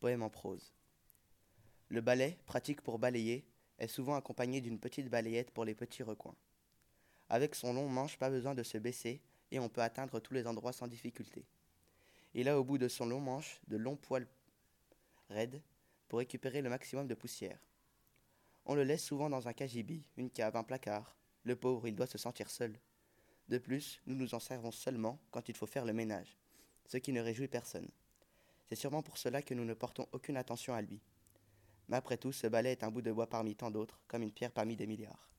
Poème en prose. Le balai, pratique pour balayer, est souvent accompagné d'une petite balayette pour les petits recoins. Avec son long manche, pas besoin de se baisser et on peut atteindre tous les endroits sans difficulté. Il a au bout de son long manche de longs poils raides pour récupérer le maximum de poussière. On le laisse souvent dans un cagibi, une cave, un placard. Le pauvre, il doit se sentir seul. De plus, nous nous en servons seulement quand il faut faire le ménage, ce qui ne réjouit personne. C'est sûrement pour cela que nous ne portons aucune attention à lui. Mais après tout, ce balai est un bout de bois parmi tant d'autres, comme une pierre parmi des milliards.